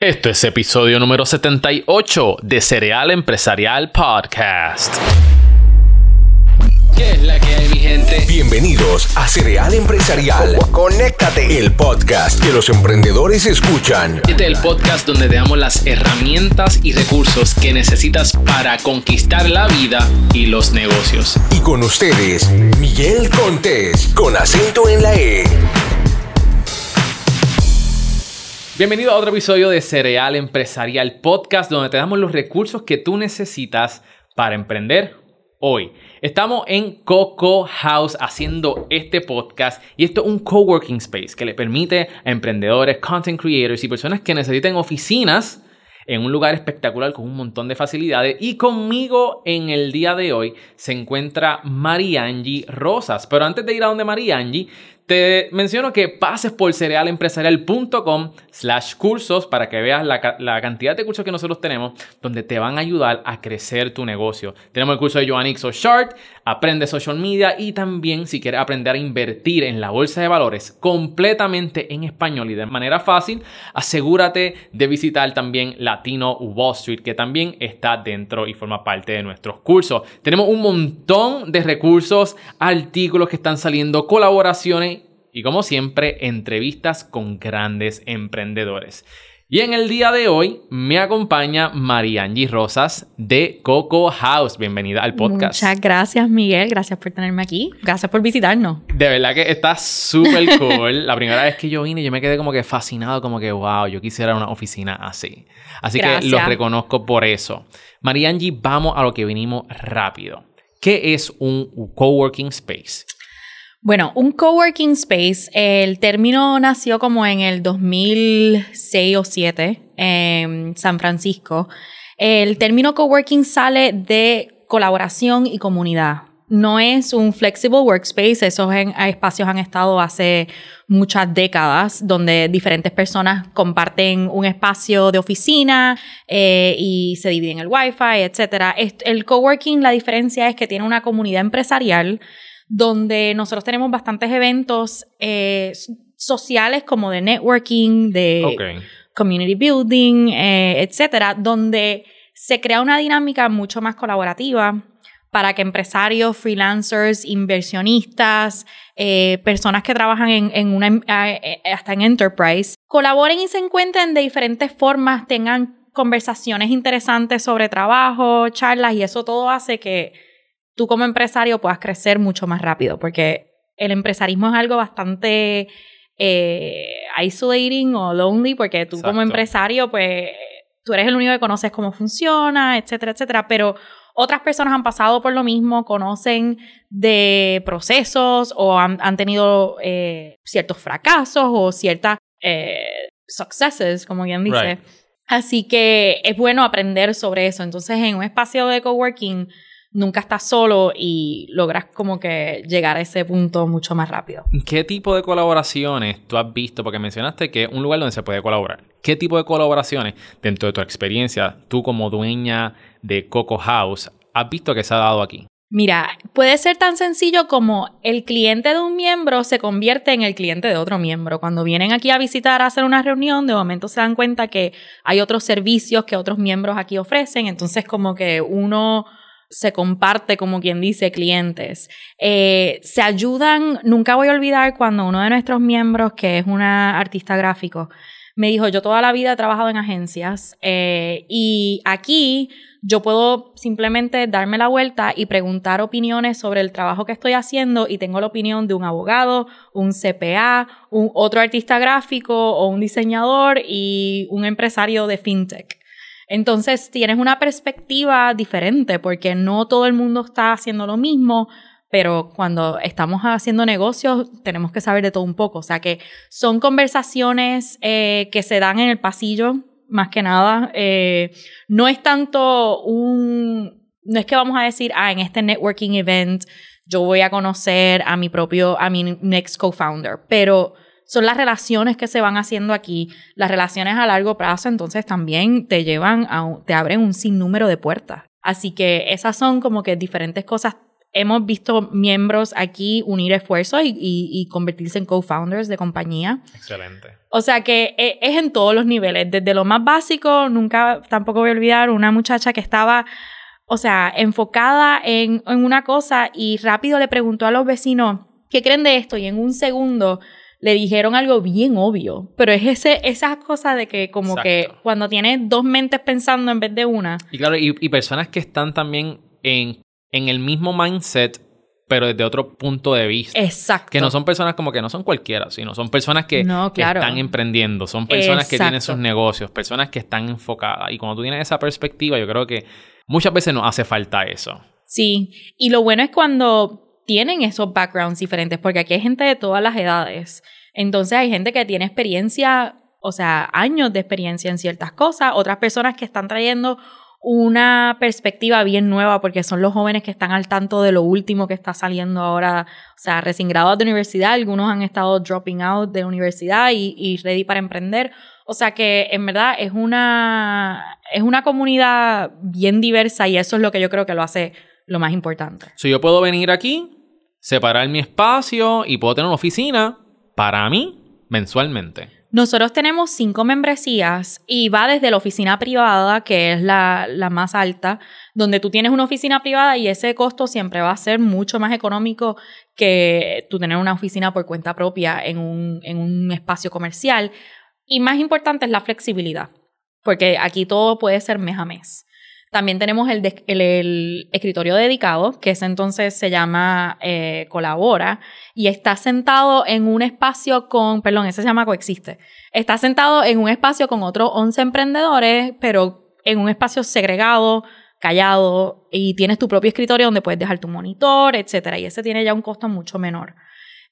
Esto es episodio número 78 de Cereal Empresarial Podcast. ¿Qué es la que hay, mi gente? Bienvenidos a Cereal Empresarial. Conéctate. El podcast que los emprendedores escuchan. Este es el podcast donde te damos las herramientas y recursos que necesitas para conquistar la vida y los negocios. Y con ustedes, Miguel Contés, con acento en la E. Bienvenido a otro episodio de Cereal Empresarial Podcast, donde te damos los recursos que tú necesitas para emprender hoy. Estamos en Coco House haciendo este podcast y esto es un coworking space que le permite a emprendedores, content creators y personas que necesiten oficinas en un lugar espectacular con un montón de facilidades. Y conmigo en el día de hoy se encuentra Mariangi Rosas. Pero antes de ir a donde Mariangi, te menciono que pases por cerealempresarial.com slash cursos para que veas la, cantidad de cursos que nosotros tenemos donde te van a ayudar a crecer tu negocio. Tenemos el curso de Joan Ixo Short, aprende social media y también si quieres aprender a invertir en la bolsa de valores completamente en español y de manera fácil, asegúrate de visitar también Latino Wall Street que también está dentro y forma parte de nuestros cursos. Tenemos un montón de recursos, artículos que están saliendo, colaboraciones y como siempre, entrevistas con grandes emprendedores. Y en el día de hoy me acompaña Mariangi Rosas de Coco House. Bienvenida al podcast. Muchas gracias, Miguel. Gracias por tenerme aquí. Gracias por visitarnos. De verdad que está súper cool. La primera vez que yo vine, yo me quedé como que fascinado, como que, wow, yo quisiera una oficina así. Así que los reconozco por eso. Mariangi, vamos a lo que vinimos rápido. ¿Qué es un coworking space? Bueno, un coworking space, el término nació como en el 2006 o 2007 en San Francisco. El término coworking sale de colaboración y comunidad. No es un flexible workspace, esos espacios han estado hace muchas décadas, donde diferentes personas comparten un espacio de oficina eh, y se dividen el wifi, etc. El coworking, la diferencia es que tiene una comunidad empresarial donde nosotros tenemos bastantes eventos eh, sociales como de networking, de community building, eh, etcétera, donde se crea una dinámica mucho más colaborativa para que empresarios, freelancers, inversionistas, eh, personas que trabajan en, en una, hasta en enterprise, colaboren y se encuentren de diferentes formas, tengan conversaciones interesantes sobre trabajo, charlas y eso todo hace que tú como empresario puedas crecer mucho más rápido, porque el empresarismo es algo bastante eh, isolating o lonely, porque tú como empresario, pues tú eres el único que conoces cómo funciona, etcétera, etcétera, pero otras personas han pasado por lo mismo, conocen de procesos o han, tenido eh, ciertos fracasos o ciertas eh, successes, como bien dice. Así que es bueno aprender sobre eso. Entonces, en un espacio de coworking, nunca estás solo y logras como que llegar a ese punto mucho más rápido. ¿Qué tipo de colaboraciones tú has visto? Porque mencionaste que es un lugar donde se puede colaborar. ¿Qué tipo de colaboraciones dentro de tu experiencia, tú como dueña de Coco House, has visto que se ha dado aquí? Mira, puede ser tan sencillo como el cliente de un miembro se convierte en el cliente de otro miembro. Cuando vienen aquí a visitar, a hacer una reunión, de momento se dan cuenta que hay otros servicios que otros miembros aquí ofrecen. Entonces, como que uno se comparte, como quien dice, clientes. Eh, se ayudan, nunca voy a olvidar cuando uno de nuestros miembros, que es una artista gráfico, me dijo, yo toda la vida he trabajado en agencias eh, y aquí yo puedo simplemente darme la vuelta y preguntar opiniones sobre el trabajo que estoy haciendo y tengo la opinión de un abogado, un CPA, un otro artista gráfico o un diseñador y un empresario de fintech. Entonces tienes una perspectiva diferente porque no todo el mundo está haciendo lo mismo, pero cuando estamos haciendo negocios tenemos que saber de todo un poco. O sea que son conversaciones eh, que se dan en el pasillo, más que nada. Eh, no es tanto un... No es que vamos a decir, ah, en este networking event yo voy a conocer a mi propio, a mi next co-founder, pero son las relaciones que se van haciendo aquí, las relaciones a largo plazo, entonces también te llevan a, te abren un sinnúmero de puertas. Así que esas son como que diferentes cosas hemos visto miembros aquí unir esfuerzos y, y- y convertirse en co-founders de compañía. Excelente. O sea que e- es en todos los niveles, desde lo más básico, nunca tampoco voy a olvidar una muchacha que estaba, o sea, enfocada en, en una cosa y rápido le preguntó a los vecinos, ¿qué creen de esto? Y en un segundo le dijeron algo bien obvio, pero es ese, esa cosa de que como que cuando tienes dos mentes pensando en vez de una, Y claro, y, y personas que están también en, en el mismo mindset, pero desde otro punto de vista. exacto. Que no son personas como que no son cualquiera, sino son personas que, No, que claro. están emprendiendo, son personas que tienen sus negocios, personas que están enfocadas. Y cuando tú tienes esa perspectiva, yo creo que muchas veces nos hace falta eso. Sí, y lo bueno es cuando tienen esos backgrounds diferentes, porque aquí hay gente de todas las edades. Entonces hay gente que tiene experiencia, o sea, años de experiencia en ciertas cosas, otras personas que están trayendo una perspectiva bien nueva, porque son los jóvenes que están al tanto de lo último que está saliendo ahora, o sea, recién graduados de universidad, algunos han estado dropping out de universidad y, y ready para emprender. O sea que en verdad es una, es una comunidad bien diversa y eso es lo que yo creo que lo hace lo más importante. Si yo puedo venir aquí, separar mi espacio y puedo tener una oficina para mí mensualmente. Nosotros tenemos cinco membresías y va desde la oficina privada, que es la, la más alta, donde tú tienes una oficina privada y ese costo siempre va a ser mucho más económico que tú tener una oficina por cuenta propia en un, en un espacio comercial. Y más importante es la flexibilidad, porque aquí todo puede ser mes a mes. También tenemos el, escritorio dedicado, que ese entonces se llama eh, Colabora, y está sentado en un espacio con, perdón, ese se llama Coexiste. Está sentado en un espacio con otros 11 emprendedores, pero en un espacio segregado, callado, y tienes tu propio escritorio donde puedes dejar tu monitor, etcétera, y ese tiene ya un costo mucho menor.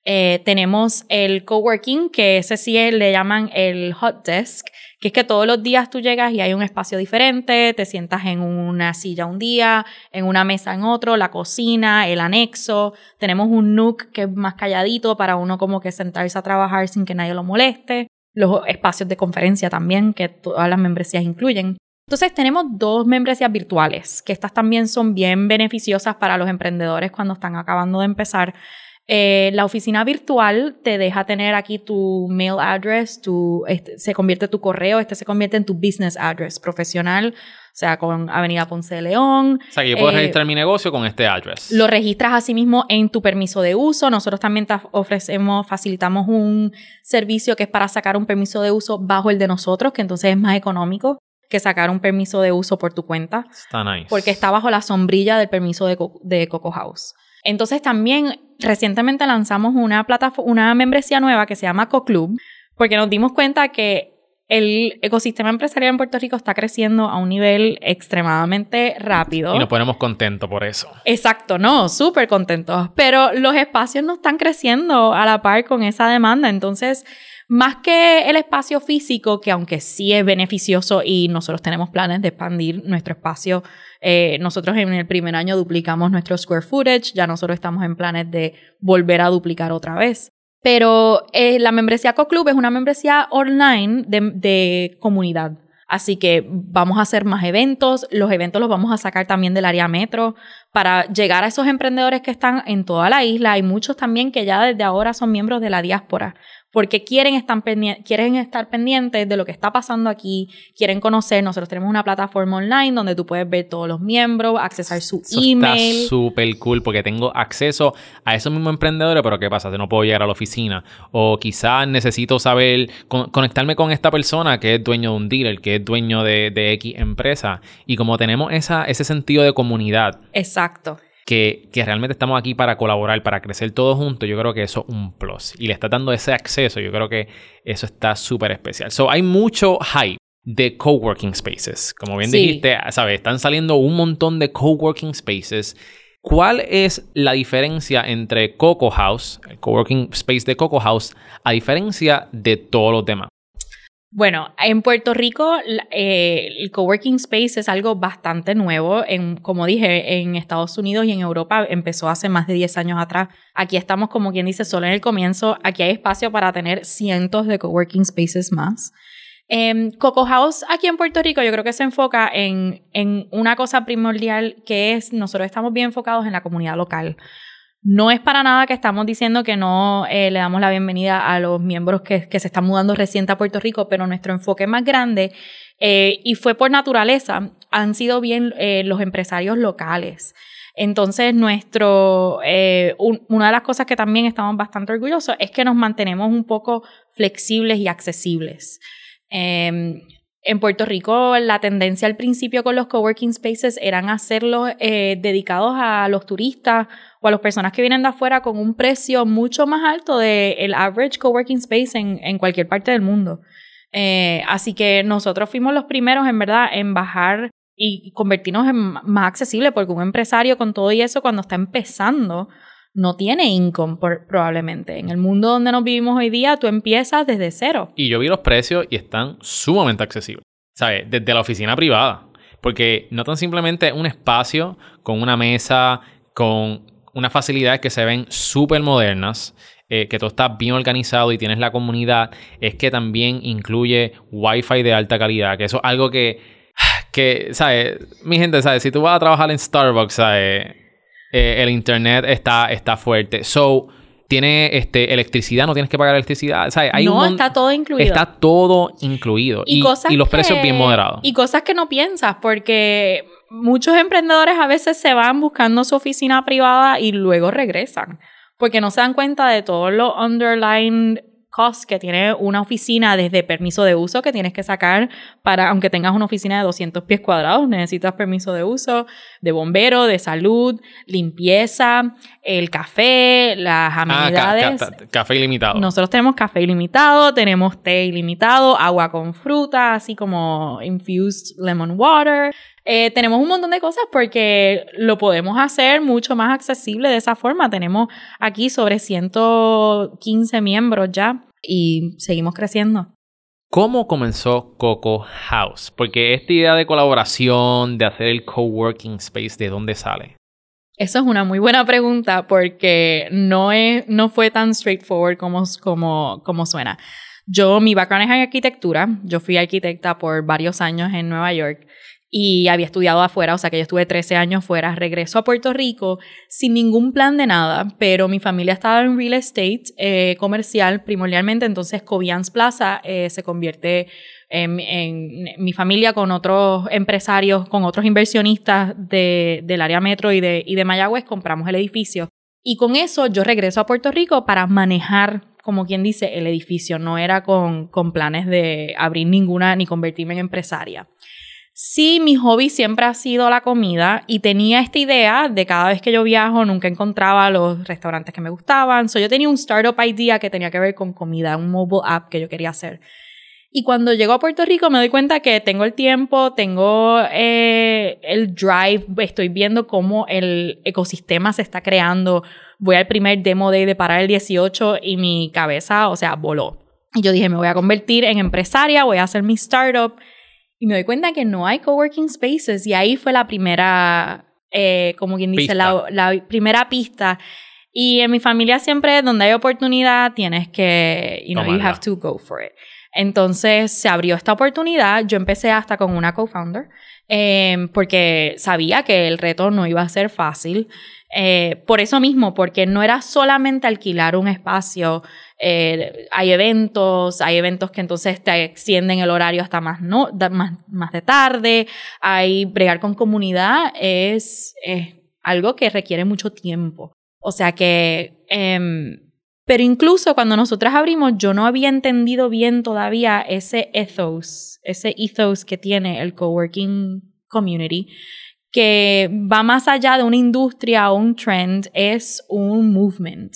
Eh, tenemos el coworking, que ese sí le llaman el hot desk, que es que todos los días tú llegas y hay un espacio diferente, te sientas en una silla un día, en una mesa en otro, la cocina, el anexo. Tenemos un nook que es más calladito para uno como que sentarse a trabajar sin que nadie lo moleste. Los espacios de conferencia también, que todas las membresías incluyen. Entonces tenemos dos membresías virtuales, que estas también son bien beneficiosas para los emprendedores cuando están acabando de empezar. Eh, la oficina virtual te deja tener aquí tu mail address, tu, este, se convierte tu correo, este se convierte en tu business address profesional, o sea, con Avenida Ponce de León. O sea, que yo puedo Eh, registrar mi negocio con este address. Lo registras asimismo en tu permiso de uso. Nosotros también te ofrecemos, facilitamos un servicio que es para sacar un permiso de uso bajo el de nosotros, que entonces es más económico que sacar un permiso de uso por tu cuenta Está nice. porque está bajo la sombrilla del permiso de, Co- de Coco House. Entonces también recientemente lanzamos una plataforma, una membresía nueva que se llama CoClub, porque nos dimos cuenta que el ecosistema empresarial en Puerto Rico está creciendo a un nivel extremadamente rápido. Y nos ponemos contentos por eso. Exacto, no, súper contentos. Pero los espacios no están creciendo a la par con esa demanda. Entonces, más que el espacio físico, que aunque sí es beneficioso y nosotros tenemos planes de expandir nuestro espacio, eh, nosotros en el primer año duplicamos nuestro square footage, ya nosotros estamos en planes de volver a duplicar otra vez. Pero eh, la membresía CoClub es una membresía online de, de comunidad. Así que vamos a hacer más eventos. Los eventos los vamos a sacar también del área metro para llegar a esos emprendedores que están en toda la isla. Hay muchos también que ya desde ahora son miembros de la diáspora porque quieren estar, quieren estar pendientes de lo que está pasando aquí, quieren conocer. Nosotros tenemos una plataforma online donde tú puedes ver todos los miembros, accesar su Eso email. está súper cool porque tengo acceso a esos mismos emprendedores, pero ¿qué pasa? No puedo llegar a la oficina o quizás necesito saber, con- conectarme con esta persona que es dueño de un dealer, que es dueño de, de X empresa. Y como tenemos esa, ese sentido de comunidad, Exacto. Que, que realmente estamos aquí para colaborar, para crecer todos juntos, yo creo que eso es un plus. Y le está dando ese acceso, yo creo que eso está súper especial. So, hay mucho hype de coworking spaces. Como bien Sí. dijiste, ¿sabes? Están saliendo un montón de coworking spaces. ¿Cuál es la diferencia entre Coco House, el coworking space de Coco House, a diferencia de todos los demás? Bueno, en Puerto Rico eh, el coworking space es algo bastante nuevo. En, como dije, en Estados Unidos y en Europa empezó hace más de 10 años atrás. Aquí estamos, como quien dice, solo en el comienzo. Aquí hay espacio para tener cientos de coworking spaces más. Eh, Coco House aquí en Puerto Rico yo creo que se enfoca en, en una cosa primordial que es nosotros estamos bien enfocados en la comunidad local. No es para nada que estamos diciendo que no eh, le damos la bienvenida a los miembros que, se están mudando reciente a Puerto Rico, pero nuestro enfoque más grande, eh, y fue por naturaleza, han sido bien eh, los empresarios locales. Entonces, nuestro, un, una de las cosas que también estamos bastante orgullosos es que nos mantenemos un poco flexibles y accesibles. Eh, en Puerto Rico, la tendencia al principio con los coworking spaces eran hacerlos eh, dedicados a los turistas o a las personas que vienen de afuera con un precio mucho más alto del el average coworking space en, en, cualquier parte del mundo. Eh, así que nosotros fuimos los primeros, en verdad, en bajar y convertirnos en más accesible, porque un empresario con todo y eso, cuando está empezando, no tiene income probablemente. En el mundo donde nos vivimos hoy día, tú empiezas desde cero. Y yo vi los precios y están sumamente accesibles. ¿Sabes? Desde la oficina privada. Porque no tan simplemente un espacio con una mesa, con unas facilidades que se ven súper modernas, eh, que todo está bien organizado y tienes la comunidad, es que también incluye Wi-Fi de alta calidad, que eso es algo que, que ¿sabes? Mi gente, ¿sabes? Si tú vas a trabajar en Starbucks, ¿sabes? Eh, el internet está, está fuerte. So, tiene este, electricidad, no tienes que pagar electricidad. ¿sabes? Hay no, un, está todo incluido. Está todo incluido. Y, y, y los que, precios bien moderados. Y cosas que no piensas, porque muchos emprendedores a veces se van buscando su oficina privada y luego regresan. Porque no se dan cuenta de todos los underlying cost que tiene una oficina desde permiso de uso que tienes que sacar para, aunque tengas una oficina de 200 pies cuadrados, necesitas permiso de uso, de bombero, de salud, limpieza, el café, las amenidades. Ah, ca ca café ilimitado. Nosotros tenemos café ilimitado, tenemos té ilimitado, agua con fruta, así como infused lemon water. Eh, tenemos un montón de cosas porque lo podemos hacer mucho más accesible de esa forma. Tenemos aquí sobre 115 miembros ya y seguimos creciendo. ¿Cómo comenzó Coco House? Porque esta idea de colaboración, de hacer el coworking space, ¿de dónde sale? Eso es una muy buena pregunta porque no, es, no fue tan straightforward como, como, como suena. Yo, mi background es en arquitectura. Yo fui arquitecta por varios años en Nueva York y había estudiado afuera, o sea que yo estuve 13 años fuera, regreso a Puerto Rico sin ningún plan de nada, pero mi familia estaba en real estate eh, comercial primordialmente, entonces Cobians Plaza eh, se convierte en, en, mi familia con otros empresarios, con otros inversionistas de, del área metro y de, y de Mayagüez, compramos el edificio. Y con eso yo regreso a Puerto Rico para manejar como quien dice, el edificio. No era con, con planes de abrir ninguna ni convertirme en empresaria. Sí, mi hobby siempre ha sido la comida y tenía esta idea de cada vez que yo viajo nunca encontraba los restaurantes que me gustaban. So yo tenía un startup idea que tenía que ver con comida, un mobile app que yo quería hacer. Y cuando llego a Puerto Rico me doy cuenta que tengo el tiempo, tengo eh, el drive, estoy viendo cómo el ecosistema se está creando. Voy al primer demo day de parar el 18 y mi cabeza, o sea, voló. Y yo dije, me voy a convertir en empresaria, voy a hacer mi startup y me doy cuenta que no hay coworking spaces y ahí fue la primera, eh, como quien dice, la, la, primera pista. Y en mi familia siempre, donde hay oportunidad, tienes que, you know, Tomarla. you have to go for it. Entonces se abrió esta oportunidad, yo empecé hasta con una co-founder, eh, porque sabía que el reto no iba a ser fácil. Eh, por eso mismo, porque no era solamente alquilar un espacio, eh, hay eventos, hay eventos que entonces te extienden el horario hasta más, no, más, más de tarde, hay bregar con comunidad, es, es algo que requiere mucho tiempo. O sea que, eh, pero incluso cuando nosotras abrimos, yo no había entendido bien todavía ese ethos, ese ethos que tiene el coworking community que va más allá de una industria o un trend, es un movement.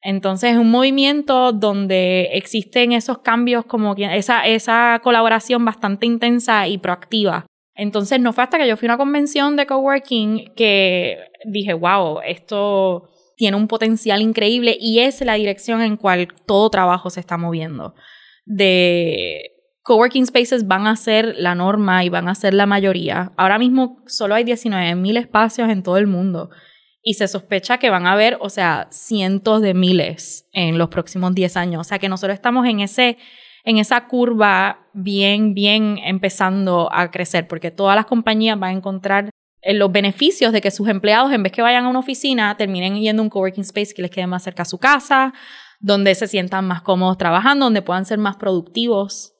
Entonces, es un movimiento donde existen esos cambios, como esa, esa colaboración bastante intensa y proactiva. Entonces, no fue hasta que yo fui a una convención de coworking que dije, wow, esto tiene un potencial increíble y es la dirección en cual todo trabajo se está moviendo. De coworking spaces van a ser la norma y van a ser la mayoría. Ahora mismo solo hay 19.000 espacios en todo el mundo y se sospecha que van a haber, o sea, cientos de miles en los próximos 10 años. O sea, que nosotros estamos en ese en esa curva bien, bien empezando a crecer, porque todas las compañías van a encontrar eh, los beneficios de que sus empleados, en vez que vayan a una oficina, terminen yendo a un coworking space que les quede más cerca a su casa, donde se sientan más cómodos trabajando, donde puedan ser más productivos.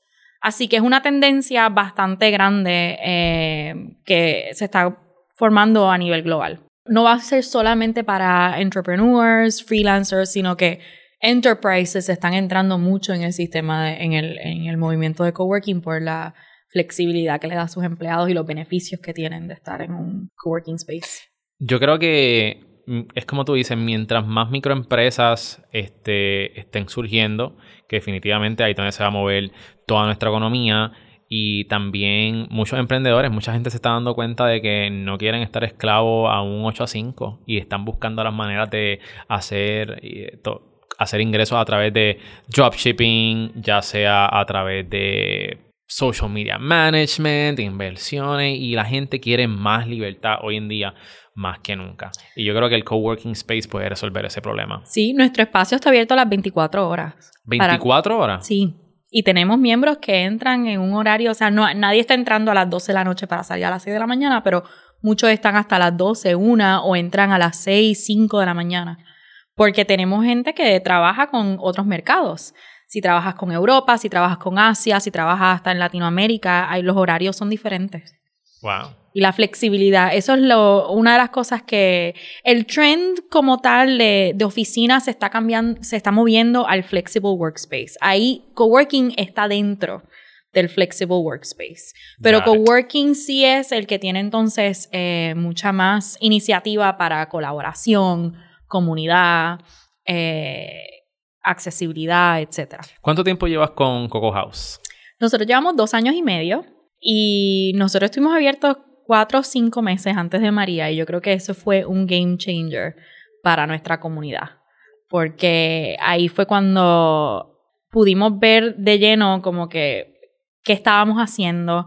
Así que es una tendencia bastante grande eh, que se está formando a nivel global. No va a ser solamente para entrepreneurs, freelancers, sino que enterprises están entrando mucho en el sistema, en, el, en el movimiento de coworking por la flexibilidad que le da a sus empleados y los beneficios que tienen de estar en un coworking space. Yo creo que es como tú dices, mientras más microempresas este, estén surgiendo, que definitivamente ahí donde se va a mover toda nuestra economía, y también muchos emprendedores, mucha gente se está dando cuenta de que no quieren estar esclavos a un 8 a 5 y están buscando las maneras de hacer, hacer ingresos a través de dropshipping, ya sea a través de social media management, inversiones y la gente quiere más libertad hoy en día más que nunca. Y yo creo que el coworking space puede resolver ese problema. Sí, nuestro espacio está abierto a las 24 horas. ¿24 horas? Sí. Y tenemos miembros que entran en un horario, o sea, no, nadie está entrando a las 12 de la noche para salir a las 6 de la mañana, pero muchos están hasta las 12, 1 o entran a las 6, 5 de la mañana. Porque tenemos gente que trabaja con otros mercados si trabajas con Europa, si trabajas con Asia, si trabajas hasta en Latinoamérica, ahí los horarios son diferentes. Wow. Y la flexibilidad, eso es lo, una de las cosas que el trend como tal de, de oficina se está cambiando, se está moviendo al flexible workspace. Ahí coworking está dentro del flexible workspace. Pero coworking sí es el que tiene entonces eh, mucha más iniciativa para colaboración, comunidad, eh, accesibilidad, etc. ¿Cuánto tiempo llevas con Coco House? Nosotros llevamos dos años y medio y nosotros estuvimos abiertos cuatro o cinco meses antes de María y yo creo que eso fue un game changer para nuestra comunidad porque ahí fue cuando pudimos ver de lleno como que qué estábamos haciendo.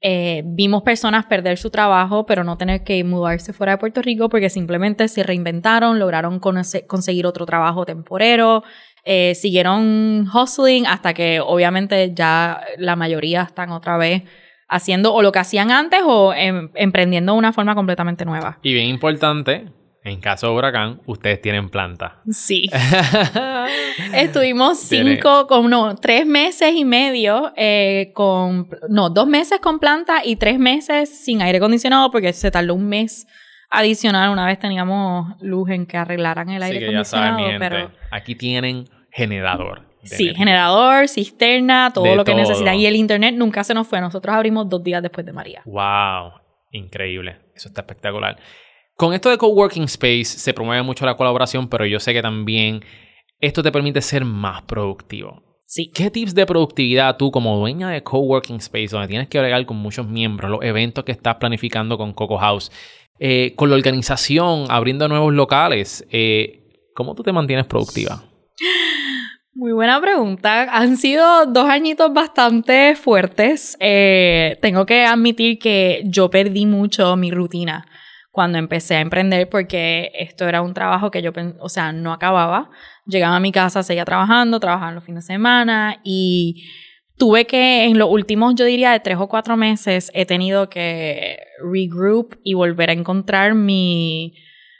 Eh, vimos personas perder su trabajo, pero no tener que mudarse fuera de Puerto Rico porque simplemente se reinventaron, lograron conseguir otro trabajo temporero, eh, siguieron hustling hasta que obviamente ya la mayoría están otra vez haciendo o lo que hacían antes o em, emprendiendo de una forma completamente nueva. Y bien importante, en caso de huracán, ustedes tienen planta. Sí. Estuvimos cinco, como no, tres meses y medio eh, con, no, dos meses con planta y tres meses sin aire acondicionado porque se tardó un mes adicional. Una vez teníamos luz en que arreglaran el aire acondicionado. pero aquí tienen generador. Sí, generador, cisterna, todo lo que necesitan. Y el internet nunca se nos fue. Nosotros abrimos dos días después de María. ¡Wow! Increíble. Eso está espectacular. Con esto de coworking space se promueve mucho la colaboración, pero yo sé que también esto te permite ser más productivo. Sí. ¿Qué tips de productividad tú como dueña de coworking space, donde tienes que agregar con muchos miembros, los eventos que estás planificando con Coco House, eh, con la organización, abriendo nuevos locales, eh, ¿cómo tú te mantienes productiva? Buena pregunta. Han sido dos añitos bastante fuertes. Eh, tengo que admitir que yo perdí mucho mi rutina cuando empecé a emprender porque esto era un trabajo que yo, o sea, no acababa. Llegaba a mi casa, seguía trabajando, trabajaba los fines de semana y tuve que, en los últimos, yo diría, de tres o cuatro meses, he tenido que regroup y volver a encontrar mi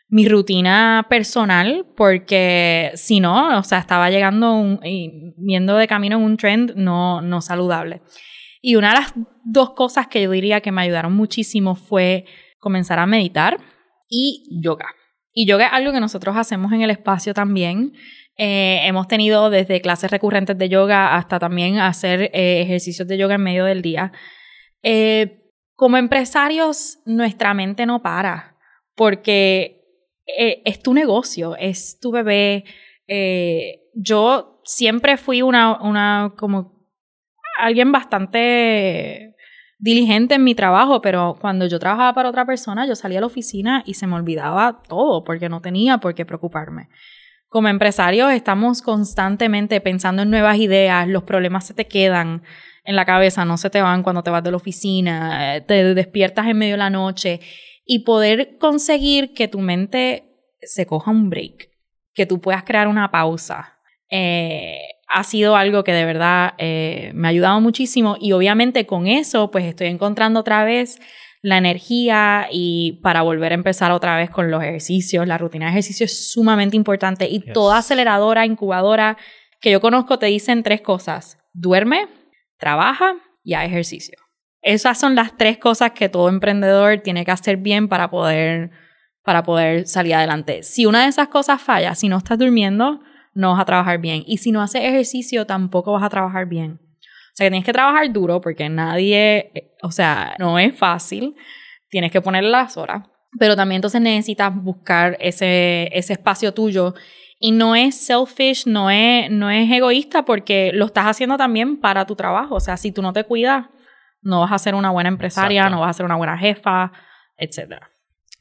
mi rutina personal porque si no, o sea, estaba llegando y viendo de camino un trend no, no saludable. Y una de las dos cosas que yo diría que me ayudaron muchísimo fue comenzar a meditar y yoga. Y yoga es algo que nosotros hacemos en el espacio también. Eh, hemos tenido desde clases recurrentes de yoga hasta también hacer eh, ejercicios de yoga en medio del día. Eh, como empresarios, nuestra mente no para porque eh, es tu negocio, es tu bebé. Eh, yo siempre fui una, una, como alguien bastante diligente en mi trabajo, pero cuando yo trabajaba para otra persona, yo salía a la oficina y se me olvidaba todo porque no tenía por qué preocuparme. Como empresarios estamos constantemente pensando en nuevas ideas, los problemas se te quedan en la cabeza, no se te van cuando te vas de la oficina, te despiertas en medio de la noche y poder conseguir que tu mente se coja un break, que tú puedas crear una pausa. Eh, ha sido algo que de verdad eh, me ha ayudado muchísimo y obviamente con eso pues estoy encontrando otra vez la energía y para volver a empezar otra vez con los ejercicios. La rutina de ejercicio es sumamente importante y toda aceleradora, incubadora que yo conozco te dicen tres cosas. Duerme, trabaja y haz ejercicio. Esas son las tres cosas que todo emprendedor tiene que hacer bien para poder, para poder salir adelante. Si una de esas cosas falla, si no estás durmiendo, no vas a trabajar bien. Y si no haces ejercicio, tampoco vas a trabajar bien. O sea, que tienes que trabajar duro porque nadie, o sea, no es fácil. Tienes que ponerle las horas. Pero también entonces necesitas buscar ese, ese espacio tuyo. Y no es selfish, no es, no es egoísta porque lo estás haciendo también para tu trabajo. O sea, si tú no te cuidas, no vas a ser una buena empresaria, no vas a ser una buena jefa, etc.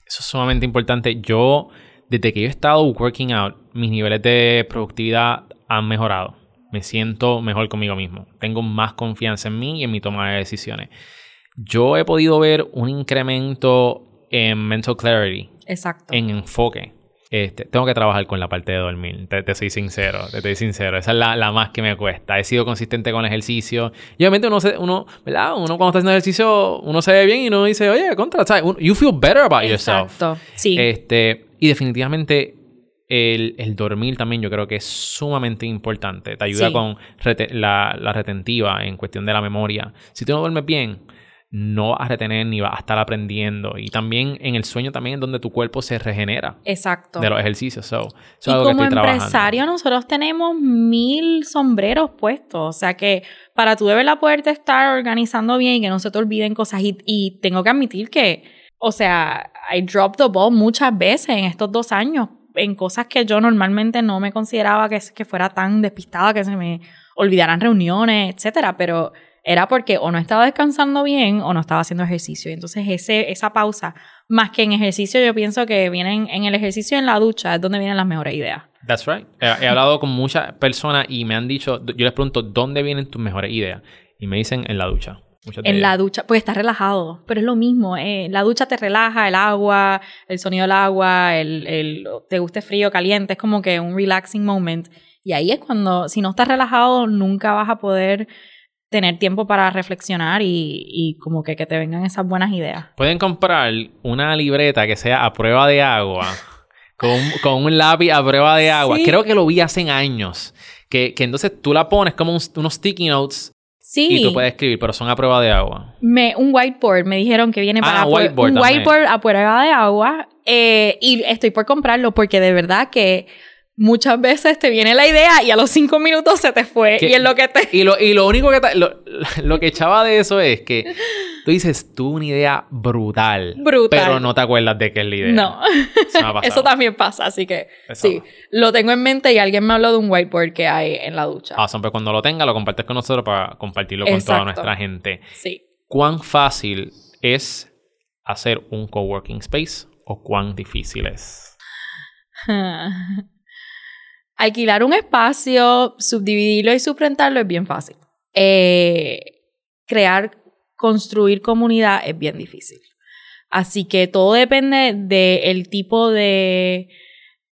Eso es sumamente importante. Yo, desde que yo he estado working out, mis niveles de productividad han mejorado me siento mejor conmigo mismo. Tengo más confianza en mí y en mi toma de decisiones. Yo he podido ver un incremento en mental clarity. Exacto. En enfoque. Este, tengo que trabajar con la parte de dormir, te, soy sincero, te estoy sincero. Esa es la, la, más que me cuesta. He sido consistente con el ejercicio. Y obviamente uno, se, uno, ¿verdad? Uno cuando está haciendo ejercicio, uno se ve bien y uno dice, oye, contra, ¿sabes? You feel better about yourself. Exacto, sí. Este, y definitivamente el, dormir también yo creo que es sumamente importante. Te ayuda con la, retentiva en cuestión de la memoria. Si tú no duermes bien, no vas a retener ni vas a estar aprendiendo. Y también en el sueño también es donde tu cuerpo se regenera. Exacto. De los ejercicios. y como empresario nosotros tenemos mil sombreros puestos. O sea que para tú de verdad poderte estar organizando bien y que no se te olviden cosas. Y, y tengo que admitir que, o sea, I dropped the ball muchas veces en estos dos años en cosas que yo normalmente no me consideraba que, que fuera tan despistada, que se me olvidaran reuniones, etcétera, pero era porque o no estaba descansando bien o no estaba haciendo ejercicio. Y entonces ese, esa pausa, más que en ejercicio, yo pienso que vienen en el ejercicio en la ducha es donde vienen las mejores ideas. That's right. He, he hablado con muchas personas y me han dicho, yo les pregunto, ¿dónde vienen tus mejores ideas? Y me dicen en la ducha en la ducha, pues estás relajado, pero es lo mismo. Eh, la ducha te relaja, el agua, el sonido del agua, el, el, te guste frío, caliente, es como que un relaxing moment. Y ahí es cuando, si no estás relajado, nunca vas a poder tener tiempo para reflexionar y, y como que, que te vengan esas buenas ideas. Pueden comprar una libreta que sea a prueba de agua. Con, con, un lápiz a prueba de agua. Creo que lo vi hace años. Que, que entonces tú la pones como unos sticky notes Sí. Y tú puedes escribir, pero son a prueba de agua. Me, un whiteboard, me dijeron que viene para ah, whiteboard un whiteboard a prueba de agua. Eh, y estoy por comprarlo porque de verdad que muchas veces te viene la idea y a los cinco minutos se te fue. Y es lo que te. Y lo, y lo único que. Lo, lo, que echaba de eso es que tú dices, tuve una idea brutal. Brutal. Pero no te acuerdas de qué es la idea. No. Eso, también pasa, así que. Sí. Lo tengo en mente y alguien me habló de un whiteboard que hay en la ducha. Ah, pero cuando lo tenga, lo compartes con nosotros para compartirlo con toda nuestra gente. Sí. ¿Cuán fácil es hacer un coworking space o cuán difícil es? Alquilar un espacio, subdividirlo y suprentarlo es bien fácil. Eh, crear, construir comunidad es bien difícil. Así que todo depende del tipo de,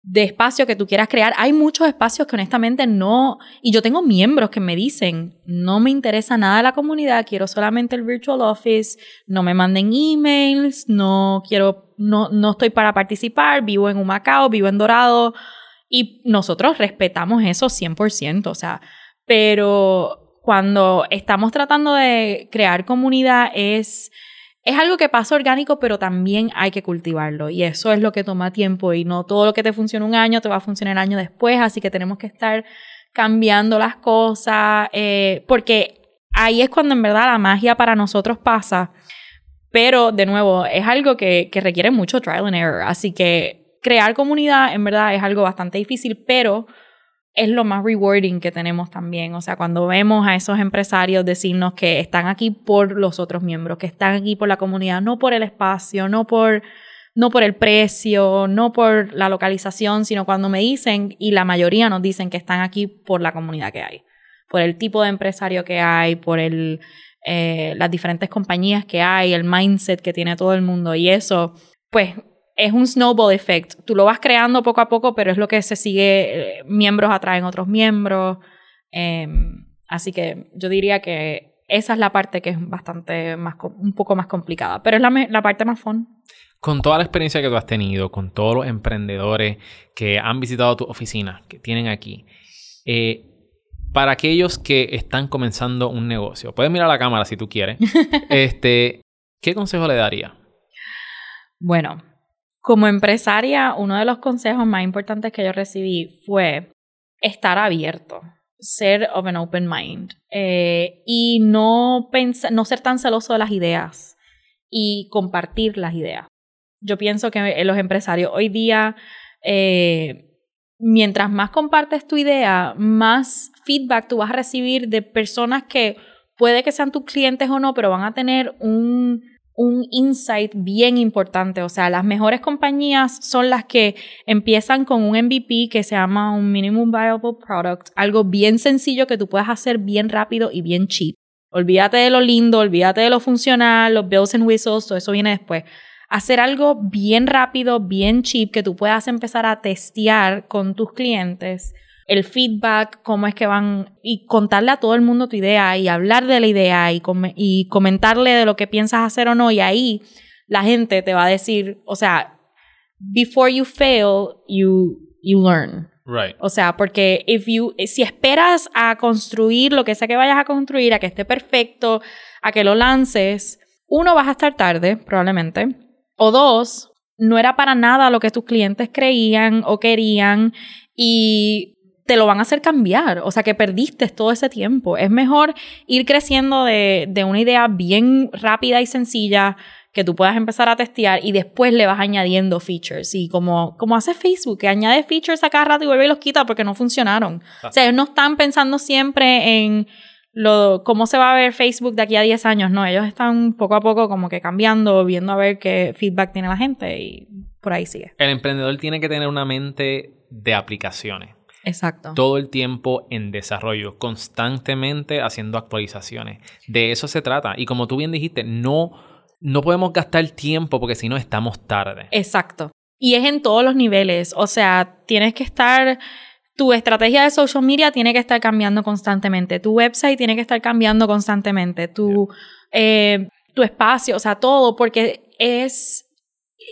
de espacio que tú quieras crear. Hay muchos espacios que honestamente no, y yo tengo miembros que me dicen, no me interesa nada la comunidad, quiero solamente el virtual office, no me manden emails, no quiero, no, no estoy para participar, vivo en Humacao, vivo en Dorado, y nosotros respetamos eso 100%, o sea, pero cuando estamos tratando de crear comunidad es, es algo que pasa orgánico, pero también hay que cultivarlo y eso es lo que toma tiempo y no todo lo que te funciona un año te va a funcionar año después, así que tenemos que estar cambiando las cosas, eh, porque ahí es cuando en verdad la magia para nosotros pasa. Pero, de nuevo, es algo que, que requiere mucho trial and error. Así que crear comunidad en verdad es algo bastante difícil, pero es lo más rewarding que tenemos también. O sea, cuando vemos a esos empresarios decirnos que están aquí por los otros miembros, que están aquí por la comunidad, no por el espacio, no por, no por el precio, no por la localización, sino cuando me dicen, y la mayoría nos dicen que están aquí por la comunidad que hay, por el tipo de empresario que hay, por el, eh, las diferentes compañías que hay, el mindset que tiene todo el mundo. Y eso, pues es un snowball effect. Tú lo vas creando poco a poco, pero es lo que se sigue, eh, miembros atraen otros miembros. Em, así que yo diría que esa es la parte que es bastante más, un poco más complicada, pero es la, parte más fun. Con toda la experiencia que tú has tenido, con todos los emprendedores que han visitado tu oficina, que tienen aquí, eh, para aquellos que están comenzando un negocio, puedes mirar la cámara si tú quieres, este, ¿qué consejo le daría? Bueno, como empresaria, uno de los consejos más importantes que yo recibí fue estar abierto, ser of an open mind eh, y no, pensa- no ser tan celoso de las ideas y compartir las ideas. Yo pienso que los empresarios hoy día, eh, mientras más compartes tu idea, más feedback tú vas a recibir de personas que puede que sean tus clientes o no, pero van a tener un, un insight bien importante. O sea, las mejores compañías son las que empiezan con un MVP que se llama un Minimum Viable Product, algo bien sencillo que tú puedas hacer bien rápido y bien cheap. Olvídate de lo lindo, olvídate de lo funcional, los bells and whistles, todo eso viene después. Hacer algo bien rápido, bien cheap, que tú puedas empezar a testear con tus clientes el feedback, cómo es que van, y contarle a todo el mundo tu idea y hablar de la idea y, com- y comentarle de lo que piensas hacer o no. Y ahí la gente te va a decir, o sea, before you fail, you, you learn. Right. O sea, porque if you, si esperas a construir lo que sea que vayas a construir, a que esté perfecto, a que lo lances, uno, vas a estar tarde, probablemente. O dos, no era para nada lo que tus clientes creían o querían y te lo van a hacer cambiar. O sea, que perdiste todo ese tiempo. Es mejor ir creciendo de, de una idea bien rápida y sencilla que tú puedas empezar a testear y después le vas añadiendo features. Y como, como hace Facebook, que añade features a cada rato y vuelve y los quita porque no funcionaron. O sea, ellos no están pensando siempre en lo, cómo se va a ver Facebook de aquí a 10 años. No, ellos están poco a poco como que cambiando, viendo a ver qué feedback tiene la gente y por ahí sigue. El emprendedor tiene que tener una mente de aplicaciones. Exacto. Todo el tiempo en desarrollo, constantemente haciendo actualizaciones. De eso se trata. Y como tú bien dijiste, no, no podemos gastar tiempo porque si no estamos tarde. Exacto. Y es en todos los niveles. O sea, tienes que estar. Tu estrategia de social media tiene que estar cambiando constantemente. Tu website tiene que estar cambiando constantemente. Tu, eh, tu espacio, o sea, todo, porque es.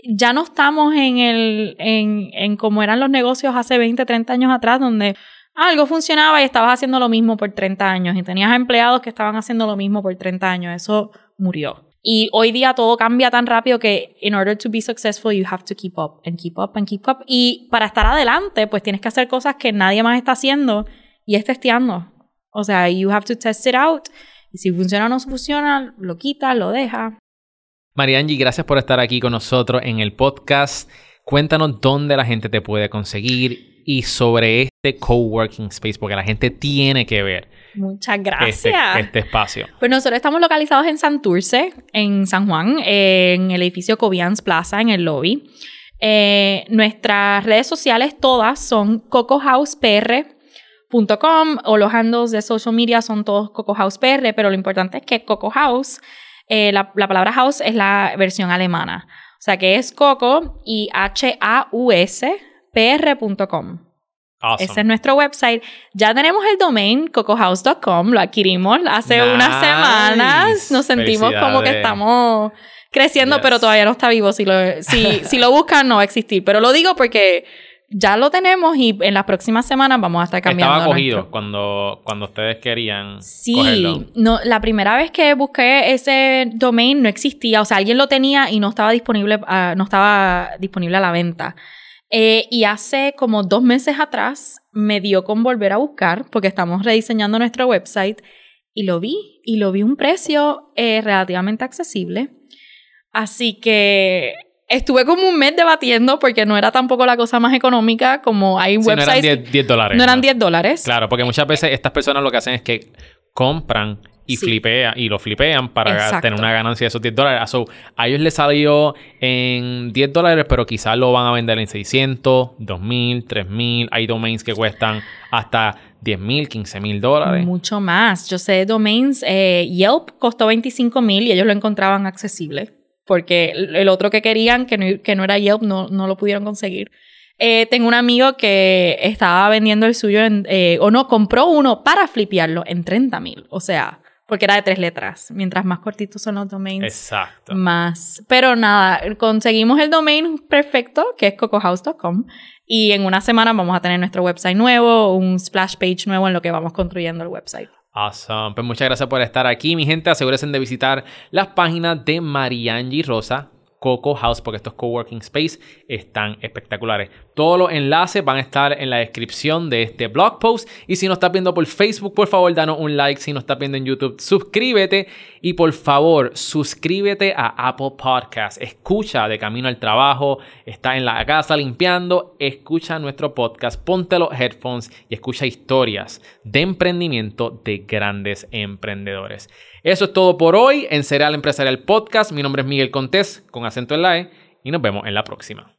Ya no estamos en el. En, en como eran los negocios hace 20, 30 años atrás, donde algo funcionaba y estabas haciendo lo mismo por 30 años y tenías empleados que estaban haciendo lo mismo por 30 años. Eso murió. Y hoy día todo cambia tan rápido que in order to be successful you have to keep up and keep up and keep up. Y para estar adelante, pues tienes que hacer cosas que nadie más está haciendo y es testeando. O sea, you have to test it out. Y si funciona o no funciona, lo quitas, lo dejas. Mariangi, gracias por estar aquí con nosotros en el podcast. Cuéntanos dónde la gente te puede conseguir y sobre este coworking space, porque la gente tiene que ver Muchas este, gracias. este espacio. Pues nosotros estamos localizados en Santurce, en San Juan, en el edificio Cobians Plaza, en el lobby. Eh, nuestras redes sociales todas son cocohousepr.com o los handles de social media son todos Coco House PR, pero lo importante es que Coco House, eh, la, la palabra house es la versión alemana. O sea que es Coco y H-A-U-S pr.com. Awesome. Ese es nuestro website. Ya tenemos el domain cocohouse.com, lo adquirimos hace Nice. unas semanas. Nos sentimos como que estamos creciendo, Yes. pero todavía no está vivo. Si lo, si, si lo buscan, no va a existir. Pero lo digo porque ya lo tenemos y en las próximas semanas vamos a estar cambiando. Estaba cogido nuestro- cuando, cuando ustedes querían Sí, cogerlo. no, la primera vez que busqué ese domain no existía, o sea, alguien lo tenía y no estaba disponible, ah, no estaba disponible a la venta. Eh, y hace como dos meses atrás me dio con volver a buscar, porque estamos rediseñando nuestro website, y lo vi, y lo vi a un precio eh, relativamente accesible. Así que estuve como un mes debatiendo, porque no era tampoco la cosa más económica, como hay Sí, no eran websites... 10, 10 dólares. no eran ¿no? 10 dólares. Claro, porque muchas veces estas personas lo que hacen es que compran y Sí. flipean y lo flipean para Exacto. tener una ganancia de esos 10 dólares. So, a ellos les salió en 10 dólares, pero quizás lo van a vender en 600, 2000, 3000. Hay domains que cuestan hasta 10 mil, 15 mil dólares. Mucho más. Yo sé domains, eh, Yelp costó 25 mil y ellos lo encontraban accesible. Porque el otro que querían, que no, que no era Yelp, no, no lo pudieron conseguir. Eh, tengo un amigo que estaba vendiendo el suyo, en, eh, o no, compró uno para flipearlo en 30 mil. O sea, porque era de tres letras. Mientras más cortitos son los domains, Exacto. más. Pero nada, conseguimos el domain perfecto, que es cocohouse.com. Y en una semana vamos a tener nuestro website nuevo, un splash page nuevo en lo que vamos construyendo el website. Awesome. Pues muchas gracias por estar aquí, mi gente. Asegúrense de visitar las páginas de Mariangi Rosa, Coco House, porque estos coworking space están espectaculares. Todos los enlaces van a estar en la descripción de este blog post. Y si no estás viendo por Facebook, por favor, danos un like. Si no estás viendo en YouTube, suscríbete. Y por favor, suscríbete a Apple Podcasts. Escucha de camino al trabajo, está en la casa limpiando, escucha nuestro podcast, ponte los headphones y escucha historias de emprendimiento de grandes emprendedores. Eso es todo por hoy en Cereal Empresarial Podcast. Mi nombre es Miguel Contés, con acento en la E, y nos vemos en la próxima.